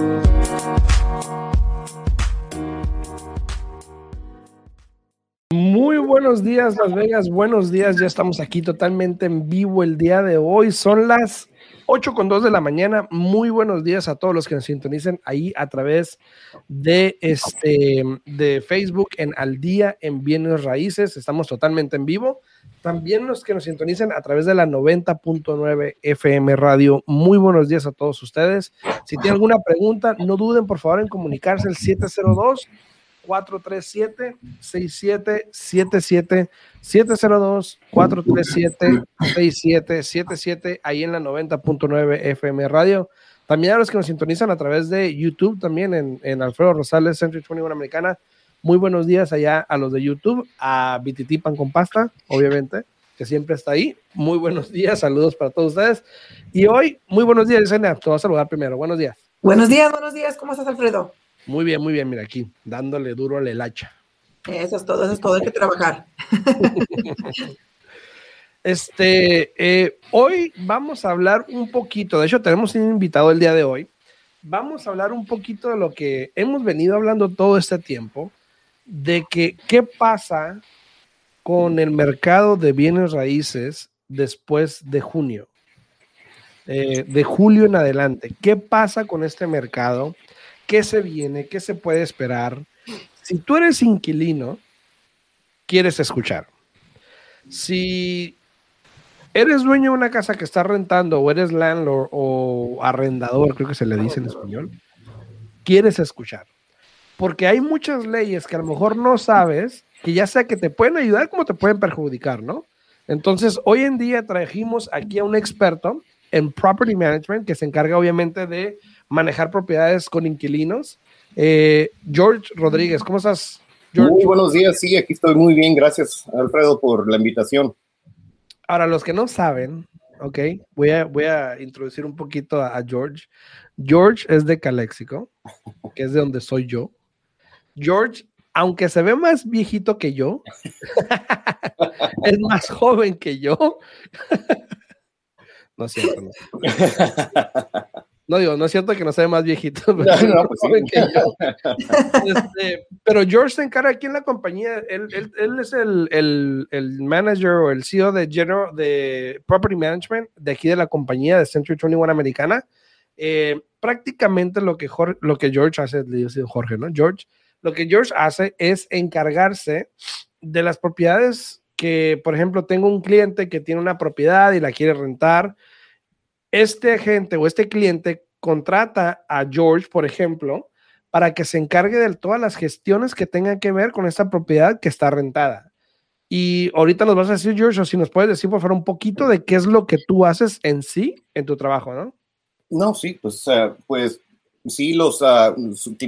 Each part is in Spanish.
Muy buenos días, Las Vegas. Buenos días. Ya estamos aquí totalmente en vivo el día de hoy. Son las 8 con 2 de la mañana. Muy buenos días a todos los que nos sintonicen ahí a través de, este, de Facebook en Al Día en Bienes Raíces. Estamos totalmente en vivo. También los que nos sintonicen a través de la 90.9 FM Radio. Muy buenos días a todos ustedes. Si tienen alguna pregunta, no duden por favor en comunicarse al 702 437-6777, 702-437-6777, ahí en la 90.9 FM Radio. También a los que nos sintonizan a través de YouTube, también en, en Alfredo Rosales, Century 21 Americana. Muy buenos días allá a los de YouTube, a BTT Pan con Pasta, obviamente, que siempre está ahí. Muy buenos días, saludos para todos ustedes. Y hoy, muy buenos días, Yesenia. Te voy a saludar primero. Buenos días. Buenos días, buenos días. ¿Cómo estás, Alfredo? Muy bien, muy bien, mira aquí, dándole duro al hacha. Eso es todo, eso es todo, hay que trabajar. este, eh, hoy vamos a hablar un poquito, de hecho tenemos un invitado el día de hoy, vamos a hablar un poquito de lo que hemos venido hablando todo este tiempo, de que qué pasa con el mercado de bienes raíces después de junio, eh, de julio en adelante. ¿Qué pasa con este mercado? Qué se viene, qué se puede esperar. Si tú eres inquilino, quieres escuchar. Si eres dueño de una casa que está rentando o eres landlord o arrendador, creo que se le dice en español, quieres escuchar. Porque hay muchas leyes que a lo mejor no sabes, que ya sea que te pueden ayudar como te pueden perjudicar, ¿no? Entonces, hoy en día trajimos aquí a un experto en property management que se encarga obviamente de manejar propiedades con inquilinos. Eh, George Rodríguez, ¿cómo estás? George? Muy buenos días, sí, aquí estoy muy bien, gracias Alfredo por la invitación. Ahora, los que no saben, ok, voy a, voy a introducir un poquito a, George. George es de Calexico, que es de donde soy yo. George, aunque se ve más viejito que yo, es más joven que yo. no es cierto. No. No digo, no es cierto que no sea más viejito, pero, pues este, pero George se encarga aquí en la compañía, él, él, es el, el, el, manager o el CEO de General de Property Management de aquí de la compañía de Century 21 Americana. Eh, prácticamente lo que, Jorge, lo que George hace, le digo Jorge, ¿no? George, lo que George hace es encargarse de las propiedades que, por ejemplo, tengo un cliente que tiene una propiedad y la quiere rentar este agente o este cliente contrata a George, por ejemplo, para que se encargue de todas las gestiones que tengan que ver con esta propiedad que está rentada. Y ahorita nos vas a decir, George, o si nos puedes decir, por favor, un poquito de qué es lo que tú haces en sí, en tu trabajo, ¿no? No, sí, pues, pues sí, los, uh,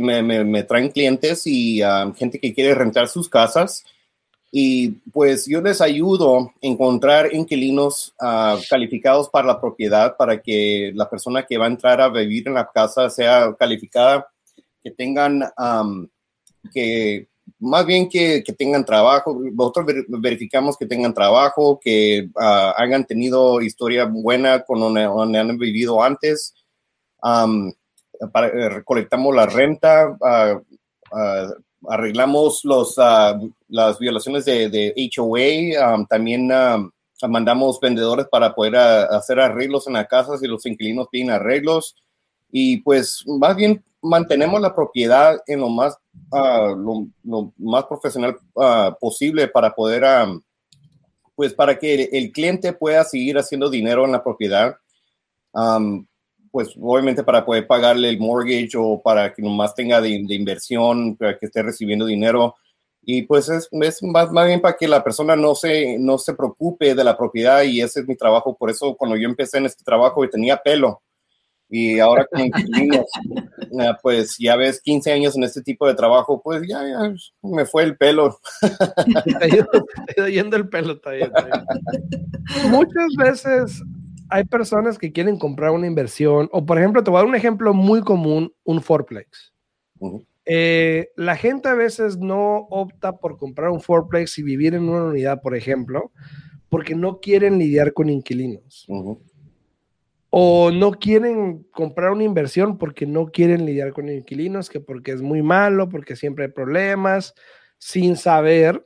me, traen clientes y uh, gente que quiere rentar sus casas y pues yo les ayudo a encontrar inquilinos ah, calificados para la propiedad para que la persona que va a entrar a vivir en la casa sea calificada, que tengan, que más bien que, que, tengan trabajo. Nosotros verificamos que tengan trabajo, que uh, hayan tenido historia buena con donde, han vivido antes. para, eh, recolectamos la renta, uh, arreglamos los, las violaciones de, de HOA, también mandamos vendedores para poder ah, hacer arreglos en la casa si los inquilinos piden arreglos y pues más bien mantenemos la propiedad en lo más, ah, lo, más profesional posible para poder, pues para que el, cliente pueda seguir haciendo dinero en la propiedad pues obviamente para poder pagarle el mortgage o para que nomás tenga de, inversión, para que esté recibiendo dinero. Y pues es, es más, más, bien para que la persona no se, no se preocupe de la propiedad y ese es mi trabajo. Por eso cuando yo empecé en este trabajo y tenía pelo y ahora con ah, pues ya ves 15 años en este tipo de trabajo, pues ya, ya me fue el pelo. Te yendo el pelo, está Muchas veces hay personas que quieren comprar una inversión, o por ejemplo, te voy a dar un ejemplo muy común, un fourplex. Eh, la gente a veces no opta por comprar un fourplex y vivir en una unidad, por ejemplo, porque no quieren lidiar con inquilinos. o no quieren comprar una inversión porque no quieren lidiar con inquilinos, que porque es muy malo, porque siempre hay problemas, sin saber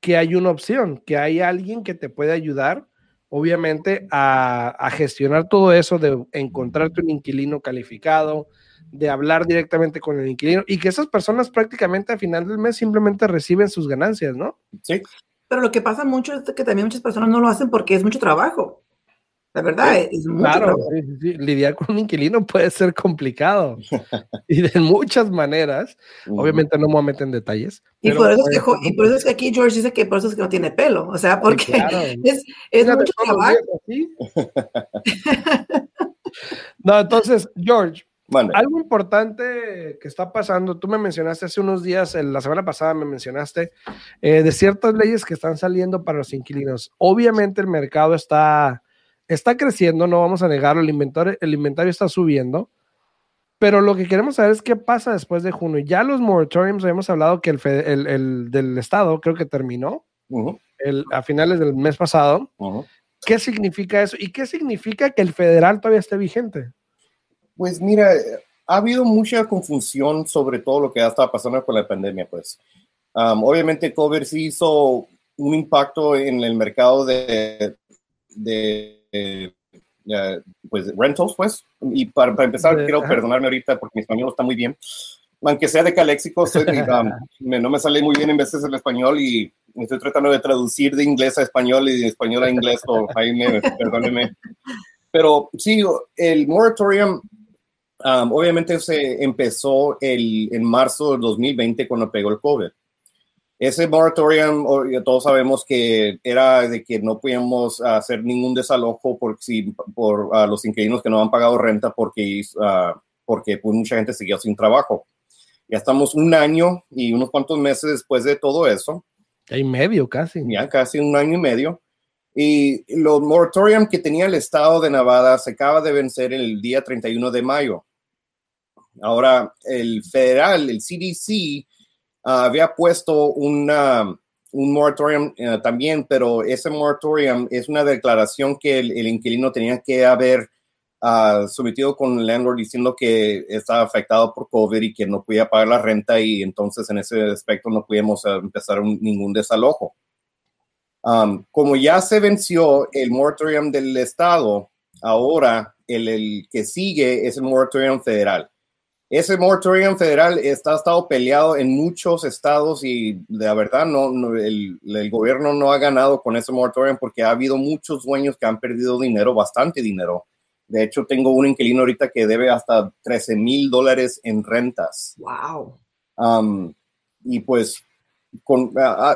que hay una opción, que hay alguien que te puede ayudar, obviamente, a, a gestionar todo eso de encontrarte un inquilino calificado, de hablar directamente con el inquilino y que esas personas prácticamente a final del mes simplemente reciben sus ganancias, ¿no? Sí. Pero lo que pasa mucho es que también muchas personas no lo hacen porque es mucho trabajo. La verdad, es mucho Claro, trabajo. sí, sí, sí. lidiar con un inquilino puede ser complicado y de muchas maneras. Obviamente no me voy a meter en detalles. Y pero por, eso es que, y por eso es que aquí George dice que por eso es que no tiene pelo. O sea, porque claro. es, es mucho trabajo. días así. No, entonces, George, Algo importante que está pasando, tú me mencionaste hace unos días, en la semana pasada me mencionaste, eh, de ciertas leyes que están saliendo para los inquilinos. Obviamente el mercado está, está creciendo, no vamos a negarlo, el inventario, el inventario está subiendo, pero lo que queremos saber es qué pasa después de junio. Ya los moratoriums, habíamos hablado que el, fe- el- el del Estado creo que terminó el, a finales del mes pasado. ¿Qué significa eso? ¿Y qué significa que el federal todavía esté vigente? Pues mira, ha habido mucha confusión sobre todo lo que ha estado pasando con la pandemia, pues. Um, obviamente, COVID sí hizo un impacto en el mercado de, de, de, pues, rentals, pues. Y para, para empezar, quiero perdonarme ahorita porque mi español está muy bien. Aunque sea de caléxico, soy um, me- no me sale muy bien en veces el español y estoy tratando de traducir de inglés a español y de español a inglés, o ahí me, perdóneme. Pero sí, el moratorium Um, obviamente se empezó el, en marzo del 2020 cuando pegó el COVID. Ese moratorium, ya todos sabemos que era de que no podíamos hacer ningún desalojo por, si, por ah, los inquilinos que no han pagado renta porque, ah, porque pues, mucha gente seguía sin trabajo. Ya estamos un año y unos cuantos meses después de todo eso Hay medio casi. ya casi un año y medio. Y los moratorium que tenía el estado de Nevada se acaba de vencer el día 31 de mayo. Ahora, el federal, el CDC, ah, había puesto una, un moratorium eh, también, pero ese moratorium es una declaración que el, inquilino tenía que haber ah, sometido con el landlord diciendo que estaba afectado por COVID y que no podía pagar la renta y entonces en ese aspecto no podíamos empezar ningún desalojo. Um, como ya se venció el moratorium del Estado, ahora el, el que sigue es el moratorium federal. Ese moratorium federal está ha estado peleado en muchos estados y la verdad no, no, el, el gobierno no ha ganado con ese moratorium porque ha habido muchos dueños que han perdido dinero, bastante dinero. De hecho, tengo un inquilino ahorita que debe hasta 13 mil dólares en rentas. Wow. Um, y pues con,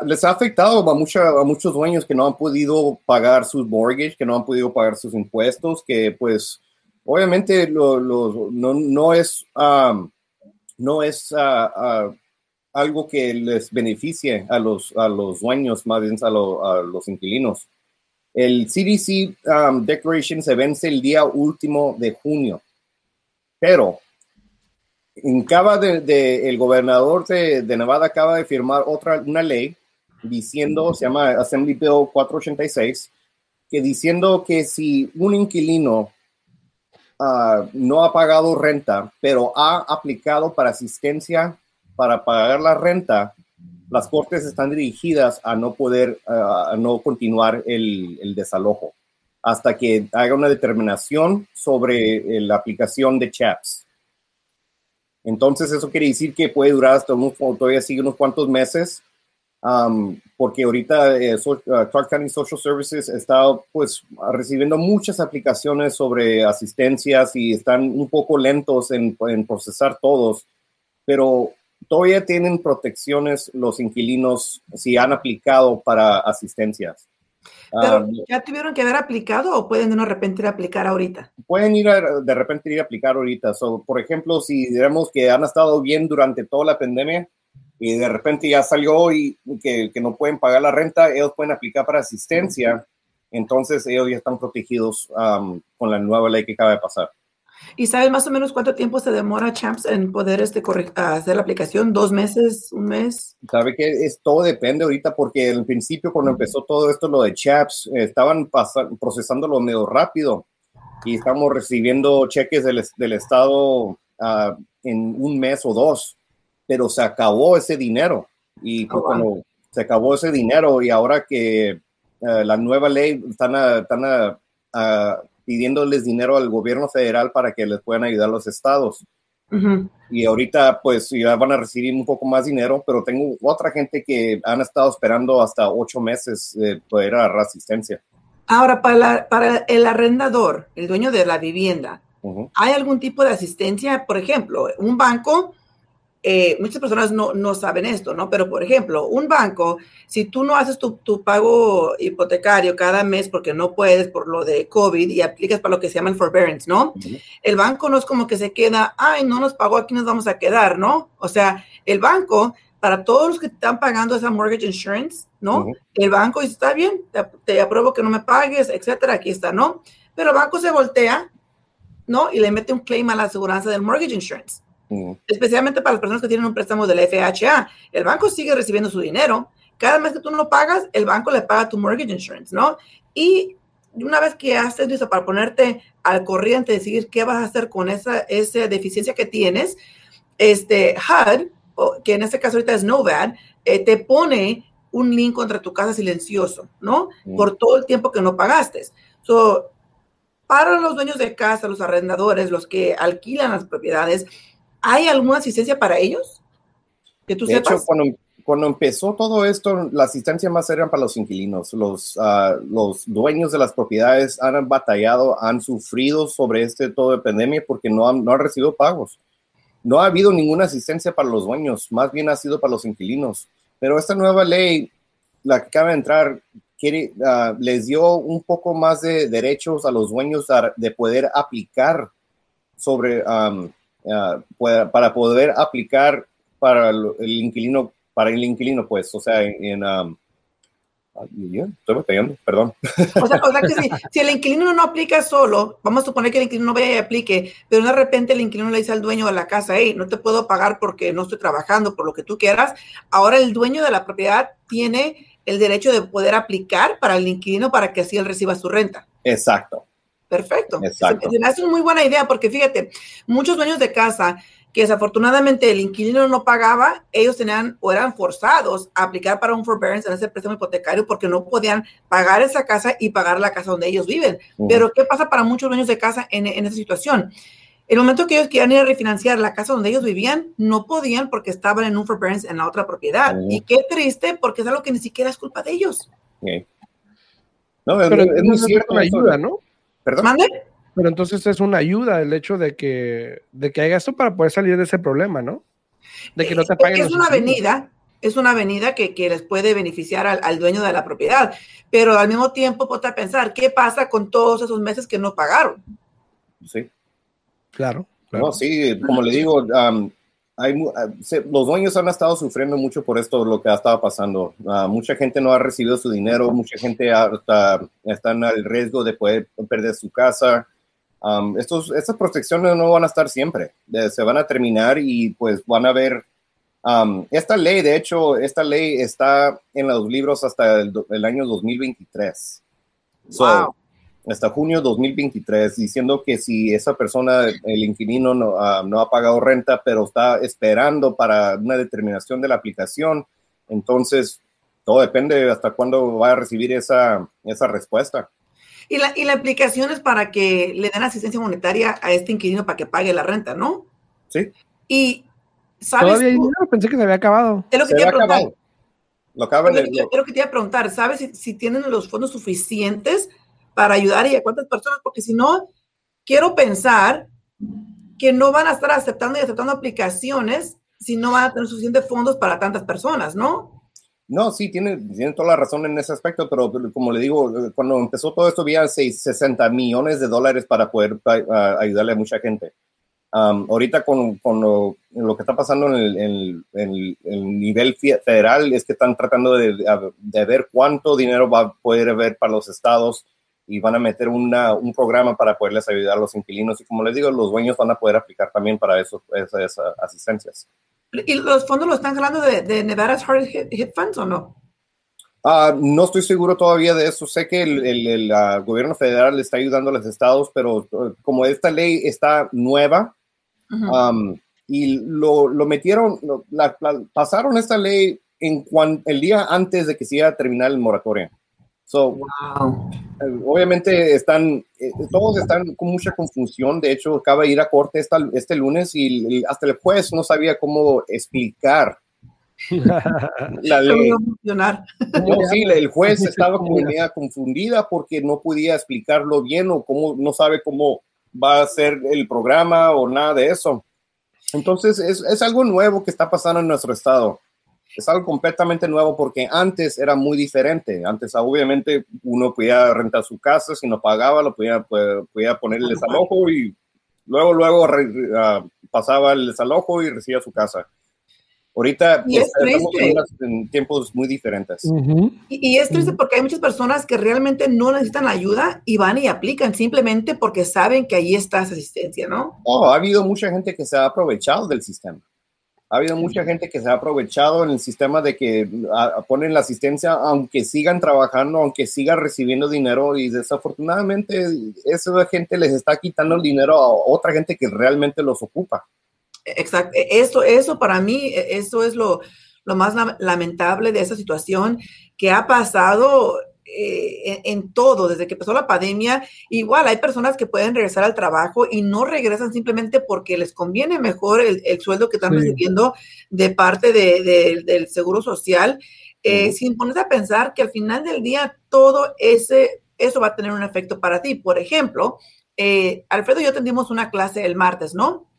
les ha afectado a, mucha, a muchos dueños que no han podido pagar sus mortgage, que no han podido pagar sus impuestos, que pues obviamente no, no es, no es algo que les beneficie a los, a los dueños, más bien a los inquilinos. El CDC um, Declaration se vence el día último de junio, pero acaba de, de- el gobernador de, de Nevada acaba de firmar otra una ley diciendo se llama Assembly Bill 486 que diciendo que si un inquilino ah, no ha pagado renta pero ha aplicado para asistencia para pagar la renta las cortes están dirigidas a no poder ah, a no continuar el, el desalojo hasta que haga una determinación sobre eh, la aplicación de CHAPS. Entonces, eso quiere decir que puede durar hasta unos, todavía sigue unos cuantos meses, porque ahorita eh, so- uh, Clark County Social Services está pues recibiendo muchas aplicaciones sobre asistencias y están un poco lentos en, en procesar todos, pero todavía tienen protecciones los inquilinos si han aplicado para asistencias. Pero, Um, ¿ya tuvieron que haber aplicado o pueden de repente ir a aplicar ahorita? pueden ir a- de repente ir a aplicar ahorita. So, por ejemplo, si digamos que han estado bien durante toda la pandemia y de repente ya salió y que, que no pueden pagar la renta, ellos pueden aplicar para asistencia. Entonces ellos ya están protegidos um, con la nueva ley que acaba de pasar. ¿Y sabes más o menos cuánto tiempo se demora Champs en poder este, hacer la aplicación? ¿Dos meses? ¿Un mes? Sabe que es, todo depende ahorita porque al principio cuando empezó todo esto, lo de CHAPS, eh, estaban procesándolo medio rápido. y estamos recibiendo cheques del, del Estado ah, en un mes o dos, pero se acabó ese dinero. Y Oh, wow. cuando se acabó ese dinero y ahora que eh, la nueva ley están, a- están a- a pidiéndoles dinero al gobierno federal para que les puedan ayudar los estados. Ujú. Y ahorita pues ya van a recibir un poco más dinero, pero tengo otra gente que han estado esperando hasta ocho meses de poder agarrar asistencia. Ahora, para, la- para el arrendador, el dueño de la vivienda, Ujú. ¿hay algún tipo de asistencia? Por ejemplo, un banco, eh, muchas personas no, no saben esto, ¿no? Pero, por ejemplo, un banco, si tú no haces tu, tu pago hipotecario cada mes porque no puedes por lo de COVID y aplicas para lo que se llama el forbearance, ¿no? Ujú. El banco no es como que se queda, ay, no nos pagó, aquí nos vamos a quedar, ¿no? O sea, el banco, para todos los que están pagando esa mortgage insurance, ¿no? Ujú. El banco dice, está bien, te, te apruebo que no me pagues, etcétera, aquí está, ¿no? Pero el banco se voltea, ¿no? Y le mete un claim a la aseguranza del mortgage insurance, Especialmente para las personas que tienen un préstamo del FHA. El banco sigue recibiendo su dinero. Cada mes que tú no lo pagas, el banco le paga tu mortgage insurance, ¿no? Y una vez que haces listo para ponerte al corriente, decidir qué vas a hacer con esa, esa deficiencia que tienes, este HUD, o- que en este caso ahorita es NOVAD, eh, te pone un link contra tu casa silencioso, ¿no? Mm. Por todo el tiempo que no pagaste. So, para los dueños de casa, los arrendadores, los que alquilan las propiedades, ¿hay alguna asistencia para ellos? Que tú De sepas. hecho, cuando, cuando empezó todo esto, la asistencia más era para los inquilinos. Los, ah, los dueños de las propiedades han batallado, han sufrido sobre este todo de pandemia porque no han, no han recibido pagos. No ha habido ninguna asistencia para los dueños, más bien ha sido para los inquilinos. Pero esta nueva ley, la que acaba de entrar, quiere, ah, les dio un poco más de derechos a los dueños a- de poder aplicar sobre, am, ah, pueda- para poder aplicar para el, inquilino, para el inquilino, pues, o sea, en, en, um, ya, estoy batallando, perdón. O sea, o sea que si, si el inquilino no aplica solo, vamos a suponer que el inquilino vaya y aplique, pero de repente el inquilino le dice al dueño de la casa, hey, no te puedo pagar porque no estoy trabajando, por lo que tú quieras. Ahora el dueño de la propiedad tiene el derecho de poder aplicar para el inquilino para que así él reciba su renta. Exacto. Perfecto. Exacto. Se me hace una muy buena idea porque fíjate, muchos dueños de casa que desafortunadamente el inquilino no pagaba, ellos tenían o eran forzados a aplicar para un forbearance en ese préstamo hipotecario porque no podían pagar esa casa y pagar la casa donde ellos viven. Pero ¿qué pasa para muchos dueños de casa en, en esa situación? El momento que ellos querían ir a refinanciar la casa donde ellos vivían, no podían porque estaban en un forbearance en la otra propiedad. Y qué triste porque es algo que ni siquiera es culpa de ellos. No, es, Pero es muy cierto. ayuda, ¿no? ¿Perdón? ¿Mande? Pero entonces es una ayuda el hecho de que, de que haya esto para poder salir de ese problema, ¿no? De que no te paguen Es una avenida, es una avenida que, que les puede beneficiar al, al dueño de la propiedad, pero al mismo tiempo ponte a pensar, ¿qué pasa con todos esos meses que no pagaron? Sí. Claro, claro. No, sí, como le digo, um, hay, ah, se- los dueños han estado sufriendo mucho por esto, lo que ha estado pasando. Ah, mucha gente no ha recibido su dinero, mucha gente hasta está en el riesgo de poder perder su casa. Um, estos, estas protecciones no van a estar siempre, Eh, se van a terminar y pues van a ver. um, esta ley, de hecho, esta ley está en los libros hasta el, el año 2023. So, Wow. Hasta junio 2023, diciendo que si esa persona, el inquilino, no, ah, no ha pagado renta, pero está esperando para una determinación de la aplicación, entonces todo depende hasta cuándo va a recibir esa, esa respuesta. Y la, y la aplicación es para que le den asistencia monetaria a este inquilino para que pague la renta, ¿no? Sí, Y, ¿sabes? Todavía hay tú? dinero, pensé que se había acabado. Es lo que se te iba va a preguntar. acabando. Lo acaban de... lo que te iba a preguntar, ¿sabes si, si tienen los fondos suficientes para ayudar y a cuántas personas? Porque si no, quiero pensar que no van a estar aceptando y aceptando aplicaciones si no van a tener suficientes fondos para tantas personas, ¿no? No, sí, tiene, tiene toda la razón en ese aspecto, pero como le digo, cuando empezó todo esto había seis- 60 millones de dólares para poder ayudarle a mucha gente. Um, ahorita con, con lo, lo que está pasando en el, en en el nivel fe- federal es que están tratando de, de ver cuánto dinero va a poder haber para los estados y van a meter una, un programa para poderles ayudar a los inquilinos. Y como les digo, los dueños van a poder aplicar también para eso, esas ah, asistencias. ¿Y los fondos lo están jalando de, de Nevada's Hard Hit, Hit Funds o no? Ah, no estoy seguro todavía de eso. Sé que el, el, ah, gobierno federal le está ayudando a los estados, pero uh, como esta ley está nueva um, y lo, lo metieron, la, pasaron esta ley en el día antes de que se iba a terminar el moratorio. So, eh, Obviamente están, eh, todos están con mucha confusión. De hecho, acaba de ir a corte esta, este lunes y hasta el juez no sabía cómo explicar la ley. sí, el juez estaba confundida porque no podía explicarlo bien o cómo, no sabe cómo va a ser el programa o nada de eso. Entonces, es, es algo nuevo que está pasando en nuestro estado. Es algo completamente nuevo porque antes era muy diferente. Antes, obviamente, uno podía rentar su casa, si no pagaba, lo podía, podía poner el desalojo y luego, luego uh, pasaba el desalojo y recibía su casa. Ahorita estamos en tiempos muy diferentes. y, es triste porque hay muchas personas que realmente no necesitan ayuda y van y aplican simplemente porque saben que ahí está esa asistencia, ¿no? Oh, ha habido mucha gente que se ha aprovechado del sistema. Ha habido mucha gente que se ha aprovechado en el sistema de que ponen la asistencia aunque sigan trabajando, aunque sigan recibiendo dinero y desafortunadamente esa gente les está quitando el dinero a otra gente que realmente los ocupa. Exacto. E, eso, eso para mí, e, eso es lo, lo más lamentable de esa situación que ha pasado eh, en, todo, desde que empezó la pandemia. Igual hay personas que pueden regresar al trabajo y no regresan simplemente porque les conviene mejor el, sueldo que están recibiendo de parte del Seguro Social, eh, sin ponerse a pensar que al final del día todo ese, eso va a tener un efecto para ti. Por ejemplo, eh, Alfredo y yo tendimos una clase el martes, ¿no?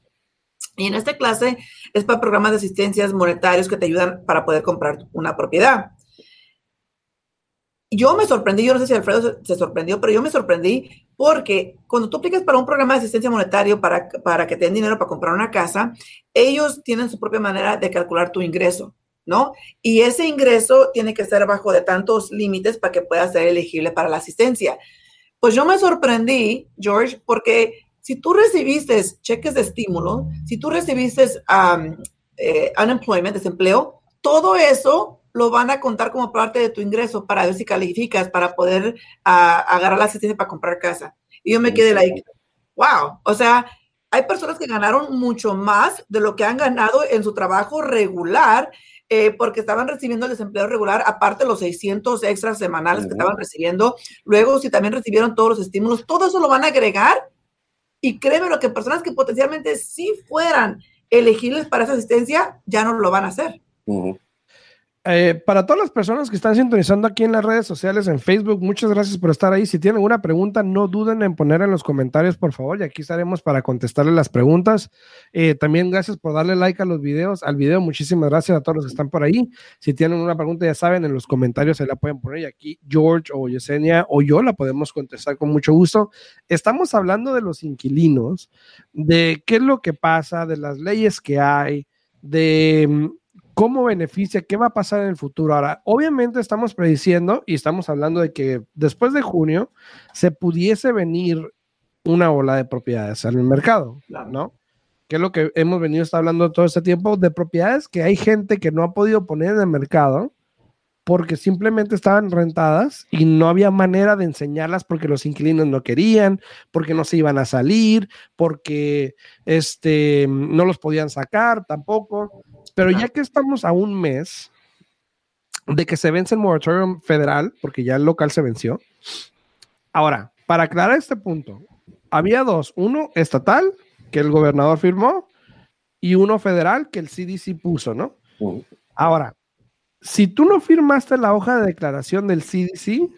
Y en esta clase es para programas de asistencias monetarios que te ayudan para poder comprar una propiedad. Yo me sorprendí, yo no sé si Alfredo se, sorprendió, pero yo me sorprendí porque cuando tú aplicas para un programa de asistencia monetario para, para que te dinero para comprar una casa, ellos tienen su propia manera de calcular tu ingreso, ¿no? Y ese ingreso tiene que estar bajo de tantos límites para que pueda ser elegible para la asistencia. Pues yo me sorprendí, George, porque si tú recibiste cheques de estímulo, si tú recibiste eh, unemployment, desempleo, todo eso lo van a contar como parte de tu ingreso para ver si calificas para poder ah, agarrar la asistencia para comprar casa. Y yo me quedé like, wow, o sea, hay personas que ganaron mucho más de lo que han ganado en su trabajo regular eh, porque estaban recibiendo el desempleo regular, aparte los 600 extras semanales que estaban recibiendo. Luego, si también recibieron todos los estímulos, todo eso lo van a agregar y créeme lo que personas que potencialmente sí fueran elegibles para esa asistencia, ya no lo van a hacer. Eh, para todas las personas que están sintonizando aquí en las redes sociales, en Facebook, muchas gracias por estar ahí. Si tienen alguna pregunta, no duden en poner en los comentarios, por favor, y aquí estaremos para contestarle las preguntas. Eh, también gracias por darle like a los videos, al video. Muchísimas gracias a todos los que están por ahí. Si tienen una pregunta, ya saben, en los comentarios se la pueden poner y aquí George o Yesenia o yo la podemos contestar con mucho gusto. Estamos hablando de los inquilinos, de qué es lo que pasa, de las leyes que hay, de mm, cómo beneficia, qué va a pasar en el futuro. Ahora, obviamente estamos prediciendo y estamos hablando de que después de junio se pudiese venir una ola de propiedades el mercado, ¿no? Que es lo que hemos venido hablando todo este tiempo, de propiedades que hay gente que no ha podido poner en el mercado porque simplemente estaban rentadas y no había manera de enseñarlas porque los inquilinos no querían, porque no se iban a salir, porque este, no los podían sacar tampoco. Pero ya que estamos a un mes de que se vence el moratorio federal, porque ya el local se venció. Ahora, para aclarar este punto, había dos, uno estatal, que el gobernador firmó, y uno federal, que el CDC puso, ¿no? Ahora, si tú no firmaste la hoja de declaración del CDC,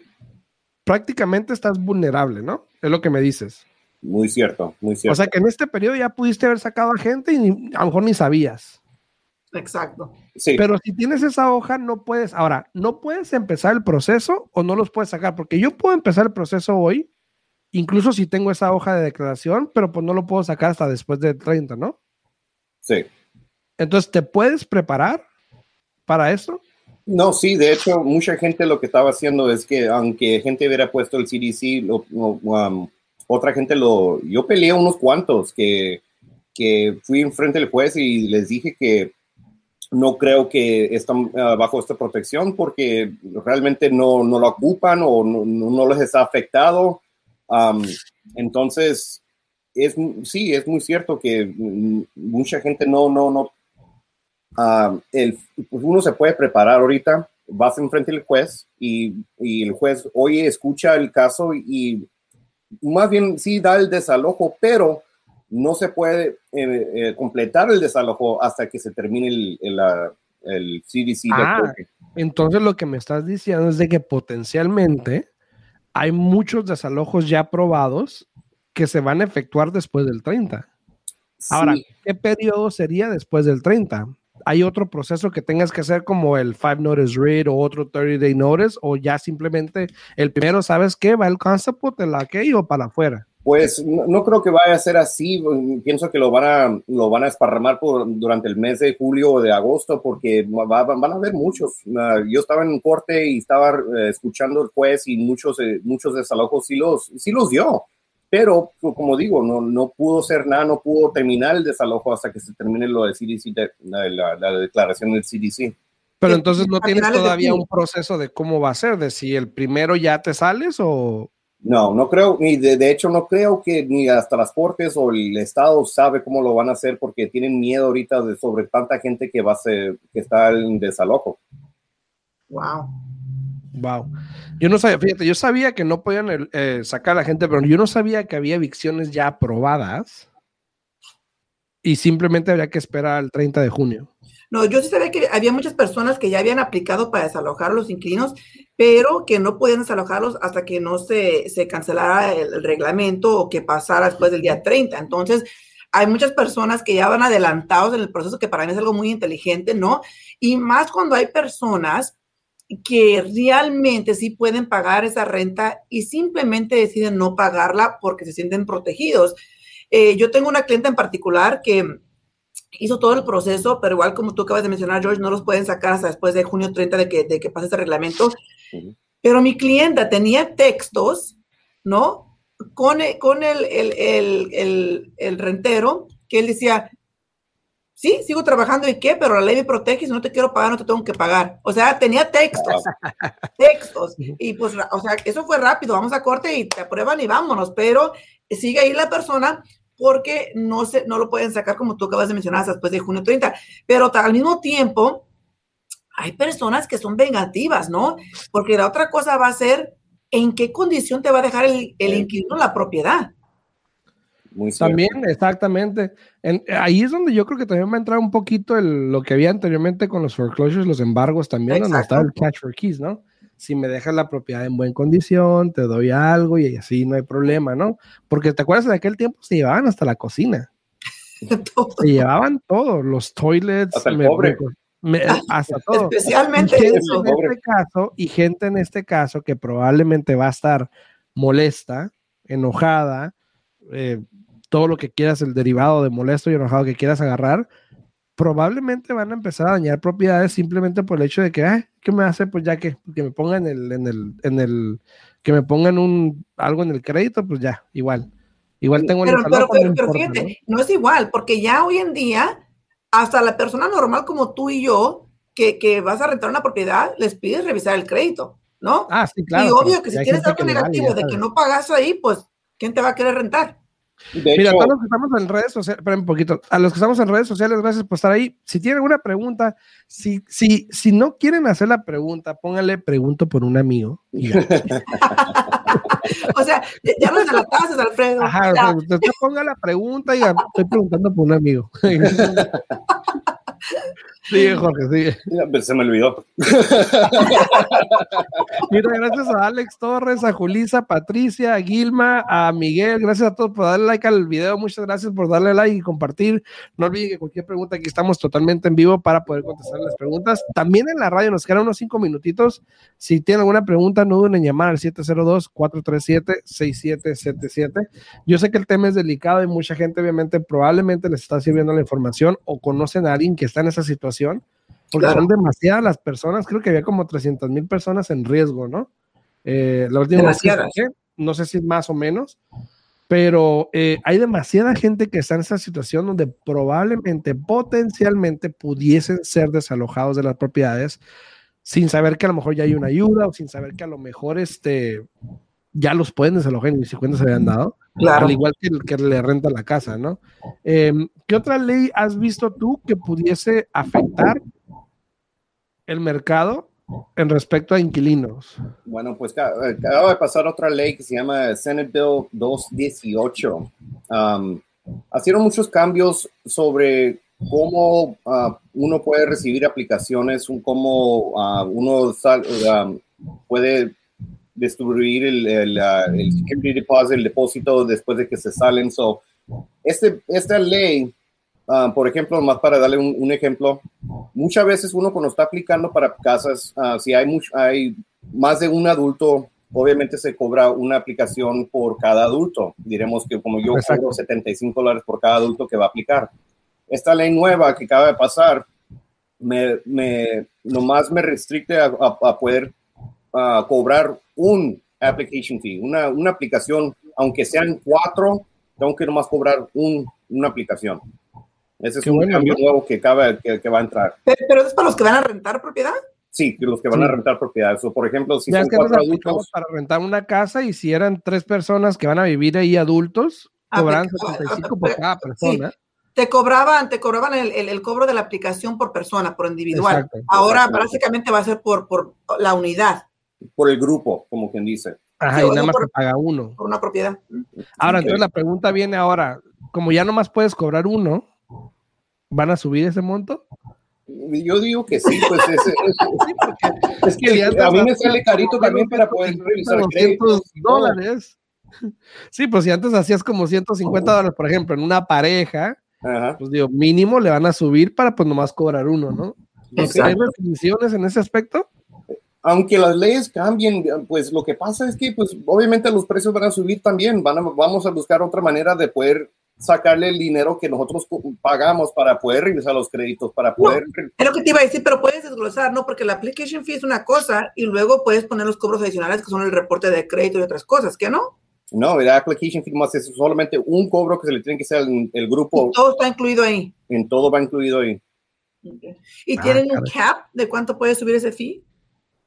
prácticamente estás vulnerable, ¿no? Es lo que me dices. Muy cierto, muy cierto. O sea que en este periodo ya pudiste haber sacado a gente y a lo mejor ni sabías. Exacto. Sí. Pero si tienes esa hoja, no puedes, ahora, no puedes empezar el proceso o no los puedes sacar, porque yo puedo empezar el proceso hoy, incluso si tengo esa hoja de declaración, pero pues no lo puedo sacar hasta después de 30, ¿no? Sí. Entonces, ¿te puedes preparar para eso? No, sí, de hecho, mucha gente lo que estaba haciendo es que, aunque gente hubiera puesto el CDC, um, otra gente lo. Yo peleé unos cuantos que, que fui enfrente del juez y les dije que no creo que están uh, bajo esta protección porque realmente no, no lo ocupan o no, no les está afectado. Entonces, es, sí, es muy cierto que mucha gente no, no, no, uh, el, pues uno se puede preparar ahorita, vas enfrente del juez y, y el juez, oye, escucha el caso y más bien sí da el desalojo, pero no se puede eh, eh, completar el desalojo hasta que se termine el, el, el CDC. Ah, entonces lo que me estás diciendo es de que potencialmente hay muchos desalojos ya aprobados que se van a efectuar después del 30. Ahora, ¿qué periodo sería después del 30? ¿Hay otro proceso que tengas que hacer como el 5 Notice Read o otro 30 Day Notice? ¿O ya simplemente el primero, sabes qué? Va el concept de la que o para afuera? Pues no, creo que vaya a ser así. Pienso que lo van a, lo van a esparramar por, durante el mes de julio o de agosto porque van a haber muchos. Ah, yo estaba en un corte y estaba eh, escuchando el juez y muchos, eh, muchos desalojos sí los, sí los dio. Pero, como digo, no, no pudo ser nada, no pudo terminar el desalojo hasta que se termine lo del CDC, la, la, declaración del CDC. Pero entonces no tienes todavía un proceso de cómo va a ser, de si el primero ya te sales o, no, no creo, ni de, hecho no creo que ni hasta las cortes o el Estado sabe cómo lo van a hacer porque tienen miedo ahorita de sobre tanta gente que va a ser, que está en desalojo. Wow. Wow. Yo no sabía, fíjate, yo sabía que no podían eh, sacar a la gente, pero yo no sabía que había evicciones ya aprobadas y simplemente había que esperar al 30 de junio. No, yo sí sabía que había muchas personas que ya habían aplicado para desalojar a los inquilinos, pero que no podían desalojarlos hasta que no se, se cancelara el, reglamento o que pasara después del día 30. Entonces, hay muchas personas que ya van adelantados en el proceso, que para mí es algo muy inteligente, ¿no? Y más cuando hay personas que realmente sí pueden pagar esa renta y simplemente deciden no pagarla porque se sienten protegidos. Eh, yo tengo una cliente en particular que hizo todo el proceso, pero igual como tú acabas de mencionar, George, no los pueden sacar hasta después de junio 30 de que, de que pase ese reglamento. Pero mi clienta tenía textos, ¿no? Con, el, con el, el, el, el, rentero, que él decía, sí, sigo trabajando y qué, pero la ley me protege, si no te quiero pagar, no te tengo que pagar. O sea, tenía textos, textos. Y pues, o sea, eso fue rápido, vamos a corte y te aprueban y vámonos, pero sigue ahí la persona porque no, se, no lo pueden sacar como tú acabas de mencionar después de junio 30. Pero al mismo tiempo, hay personas que son vengativas, ¿no? Porque la otra cosa va a ser en qué condición te va a dejar el, el inquilino la propiedad. Muy también, exactamente. ahí es donde yo creo que también va a entrar un poquito el, lo que había anteriormente con los foreclosures, los embargos también, donde estaba el catch for keys, ¿no? Si me dejas la propiedad en buena condición, te doy algo y así no hay problema, ¿no? Porque te acuerdas de aquel tiempo se llevaban hasta la cocina. se llevaban todo, los toilets, hasta, el pobre. hasta todo. Especialmente y eso. En este caso, y gente en este caso que probablemente va a estar molesta, enojada, eh, todo lo que quieras, el derivado de molesto y enojado que quieras agarrar, probablemente van a empezar a dañar propiedades simplemente por el hecho de que, ay, ¿qué me hace? Pues ya que, que me pongan el, en el, en el, que me pongan un, algo en el crédito, pues ya, igual. Igual tengo pero, pero, pero, pero fíjate, ¿no? es igual, porque ya hoy en día, hasta la persona normal como tú y yo, que, que vas a rentar una propiedad, les pides revisar el crédito, ¿no? Ah, sí, claro. Y obvio que si tienes algo negativo de que no pagas ahí, pues, ¿quién te va a querer rentar? Mira, a los que estamos en redes sociales, espera un poquito, a los que estamos en redes sociales, gracias por estar ahí. Si tienen alguna pregunta, si, si, si no quieren hacer la pregunta, pónganle pregunto por un amigo. o sea, ya no se la pases, Alfredo. Ajá, usted ponga la pregunta y estoy preguntando por un amigo. Sigue, Jorge, sigue. Se me olvidó. Mira, gracias a Alex Torres, a Julisa, a Patricia, a Gilma, a Miguel. Gracias a todos por darle like al video. Muchas gracias por darle like y compartir. No olviden que cualquier pregunta aquí estamos totalmente en vivo para poder contestar las preguntas. También en la radio nos quedan unos cinco minutitos. Si tienen alguna pregunta, no duden en llamar al 702-437-6777. Yo sé que el tema es delicado y mucha gente, obviamente, probablemente les está sirviendo la información o conocen a alguien que está en esa situación porque son demasiadas las personas, creo que había como 300 mil personas en riesgo, ¿no? Eh, la última vez no sé si más o menos, pero eh, hay demasiada gente que está en esa situación donde probablemente, potencialmente pudiesen ser desalojados de las propiedades sin saber que a lo mejor ya hay una ayuda o sin saber que a lo mejor este, ya los pueden desalojar y ni siquiera se habían dado. Al igual que el que le renta la casa, ¿no? Em, ¿Qué otra ley has visto tú que pudiese afectar el mercado en respecto a inquilinos? Bueno, pues acaba de pasar otra ley que se llama Senate Bill 218. Um, hicieron muchos cambios sobre cómo uh, uno puede recibir aplicaciones, cómo uh, uno um, puede destruir el, el, uh, el, security deposit, el depósito después de que se salen. So, este, esta ley Ah, por ejemplo, más para darle un, ejemplo, muchas veces uno cuando está aplicando para casas, ah, si hay, hay más de un adulto, obviamente se cobra una aplicación por cada adulto. Diremos que como yo cobro 75 dólares por cada adulto que va a aplicar. Esta ley nueva que acaba de pasar, me, me nomás me restricte a, poder ah, cobrar un application fee, una, una aplicación, aunque sean cuatro, tengo que nomás cobrar un, una aplicación. Ese es un cambio nuevo que, acaba, que, va a entrar. ¿Pero es para los que van a rentar propiedad? Sí, los que van a rentar propiedad. O, por ejemplo, si son cuatro adultos. Para rentar una casa y si eran tres personas que van a vivir ahí adultos, ah, cobran 75 por cada persona. Te cobraban, te cobraban el, el, cobro de la aplicación por persona, por individual. Ahora básicamente va a ser por, por la unidad. Por el grupo, como quien dice. Ajá, y nada más se paga uno. Por una propiedad. Ahora, entonces la pregunta viene ahora, como ya nomás puedes cobrar uno, ¿Van a subir ese monto? Yo digo que sí, pues es, es, que a mí me sale carito también para poder revisar 200 dólares. Sí, pues si antes hacías como 150 dólares, por ejemplo, en una pareja, pues digo, mínimo le van a subir para pues nomás cobrar uno, ¿no? ¿Hay restricciones en ese aspecto? Aunque las leyes cambien, pues lo que pasa es que pues obviamente los precios van a subir también, van a, vamos a buscar otra manera de poder sacarle el dinero que nosotros pagamos para poder regresar los créditos, para poder... es lo que te iba a decir, pero puedes desglosar, ¿no? Porque la application fee es una cosa y luego puedes poner los cobros adicionales que son el reporte de crédito y otras cosas, ¿qué no? No, la application fee más es solamente un cobro que se le tiene que hacer al el grupo. todo está incluido ahí. En todo va incluido ahí. ¿Y tienen ah, un cap de cuánto puede subir ese fee?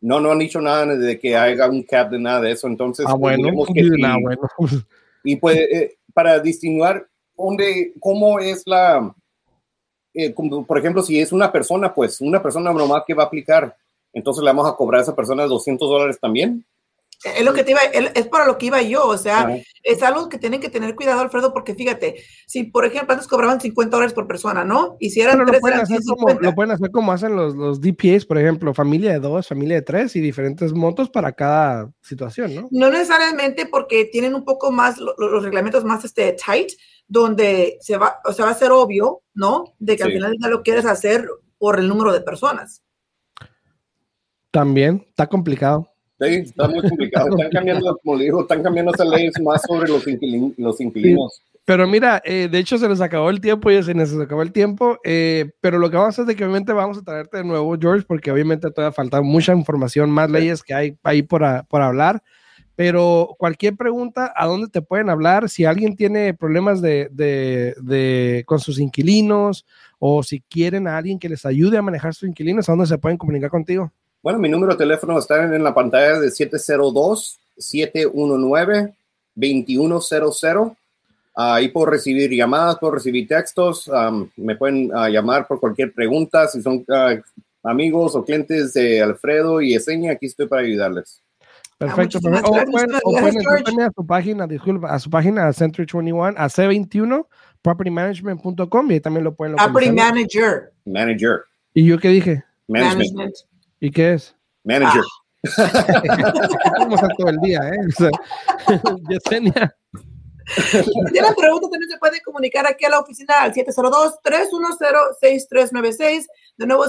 No, no han dicho nada de que haya un cap de nada de eso. Entonces, ah, bueno, que bueno. Y pues, eh, para distinguir donde, cómo es la, eh, por ejemplo, si es una persona, pues una persona normal que va a aplicar, entonces le vamos a cobrar a esa persona 200 dólares también. Es lo que te iba, es para lo que iba yo, o sea, es algo que tienen que tener cuidado, Alfredo, porque fíjate, si por ejemplo antes cobraban 50 dólares por persona, ¿no? Y si eran tres, lo, pueden hacer como, lo pueden hacer como hacen los, los DPAs, por ejemplo, familia de dos, familia de tres y diferentes montos para cada situación, ¿no? No necesariamente porque tienen un poco más los reglamentos más este, tight, donde se va, o sea, va a ser obvio, ¿no? De que al final ya lo quieres hacer por el número de personas. También, está complicado. Sí, está muy complicado. Están cambiando, como le digo, están cambiando esas leyes más sobre los, los inquilinos. Pero mira, eh, de hecho se nos acabó el tiempo, y se nos acabó el tiempo, eh, pero lo que vamos a hacer es que obviamente vamos a traerte de nuevo, George, porque obviamente todavía falta mucha información, más leyes que hay ahí por, por hablar. Pero cualquier pregunta, ¿a dónde te pueden hablar? Si alguien tiene problemas de, de, de, con sus inquilinos o si quieren a alguien que les ayude a manejar sus inquilinos, ¿a dónde se pueden comunicar contigo? Bueno, mi número de teléfono está en la pantalla de 702-719-2100. Ahí puedo recibir llamadas, puedo recibir textos. me pueden ah, llamar por cualquier pregunta. Si son ah, amigos o clientes de Alfredo y Eseña, aquí estoy para ayudarles. Perfecto. O pueden, o pueden a su página, disculpa, a su página Century 21, a C21, propertymanagement.com y ahí también lo pueden localizar. Property Manager. Manager. ¿Y yo qué dije? Management. ¿Y qué es? Manager. Vamos a todo el día, ¿eh? Yesenia. Si tienen preguntas, también se pueden comunicar aquí a la oficina al 702-310-6396. De nuevo,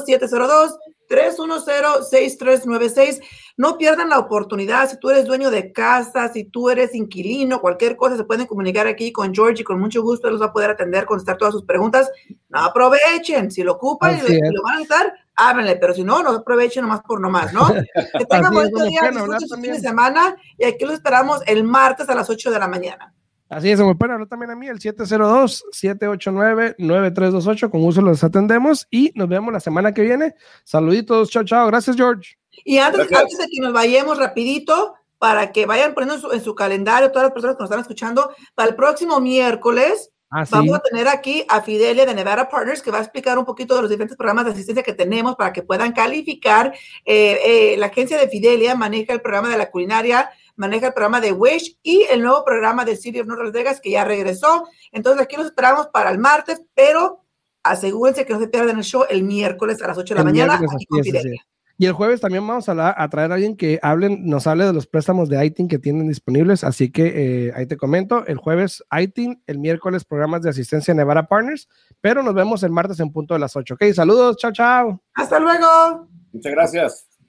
702-310-6396. No pierdan la oportunidad. Si tú eres dueño de casa, si tú eres inquilino, cualquier cosa, se pueden comunicar aquí con George y con mucho gusto los va a poder atender, contestar todas sus preguntas. No aprovechen. Si lo ocupan y, lo van a usar, háblenle. Pero si no, no aprovechen nomás por nomás, ¿no? Que tengan buen día, fin de semana y aquí lo esperamos el martes a las 8 de la mañana. Así es, me pueden hablar también a mí, el 702-789-9328. Con uso los atendemos y nos vemos la semana que viene. Saluditos, chao, chao. Gracias, George. Y antes, antes de que nos vayamos rapidito, para que vayan poniendo en su, en su, calendario todas las personas que nos están escuchando, para el próximo miércoles Ah, Vamos a tener aquí a Fidelia de Nevada Partners que va a explicar un poquito de los diferentes programas de asistencia que tenemos para que puedan calificar. Eh, eh, la agencia de Fidelia maneja el programa de la culinaria, maneja el programa de Wish y el nuevo programa de City of North Las Vegas que ya regresó. Entonces aquí los esperamos para el martes, pero asegúrense que no se pierdan el show el miércoles a las 8 de la mañana aquí con Fidelia. Y el jueves también vamos a, traer a alguien que hablen, nos hable de los préstamos de ITIN que tienen disponibles. Así que eh, ahí te comento. El jueves ITIN, el miércoles programas de asistencia Nevada Partners. Pero nos vemos el martes en punto de las 8. Ok, saludos. Chao, chao. Hasta luego. Muchas gracias.